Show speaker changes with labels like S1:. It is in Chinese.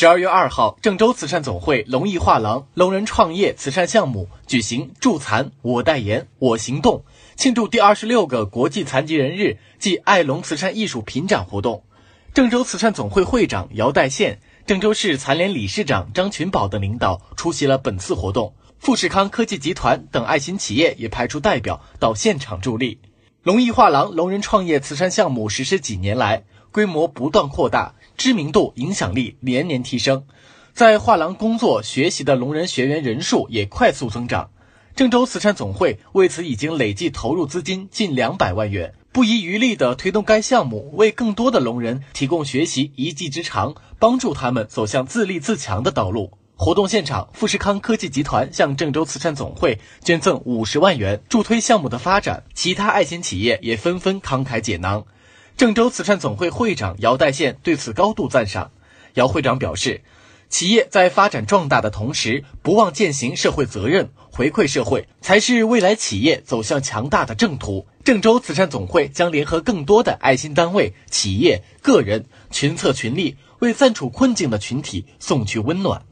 S1: 十二月二号，郑州慈善总会龙艺画廊聋人创业慈善项目举行“助残我代言我行动”庆祝第二十六个国际残疾人日暨爱龙慈善艺术品展活动。郑州慈善总会会长姚代宪、郑州市残联理事长张群宝等领导出席了本次活动。富士康科技集团等爱心企业也派出代表到现场助力。龙艺画廊聋人创业慈善项目实施几年来，规模不断扩大。知名度、影响力连年提升，在画廊工作学习的聋人学员人数也快速增长。郑州慈善总会为此已经累计投入资金近两百万元，不遗余力地推动该项目，为更多的聋人提供学习一技之长，帮助他们走向自立自强的道路。活动现场，富士康科技集团向郑州慈善总会捐赠五十万元，助推项目的发展。其他爱心企业也纷纷慷慨解囊。郑州慈善总会会长姚代宪对此高度赞赏。姚会长表示，企业在发展壮大的同时，不忘践行社会责任，回馈社会，才是未来企业走向强大的正途。郑州慈善总会将联合更多的爱心单位、企业、个人，群策群力，为暂处困境的群体送去温暖。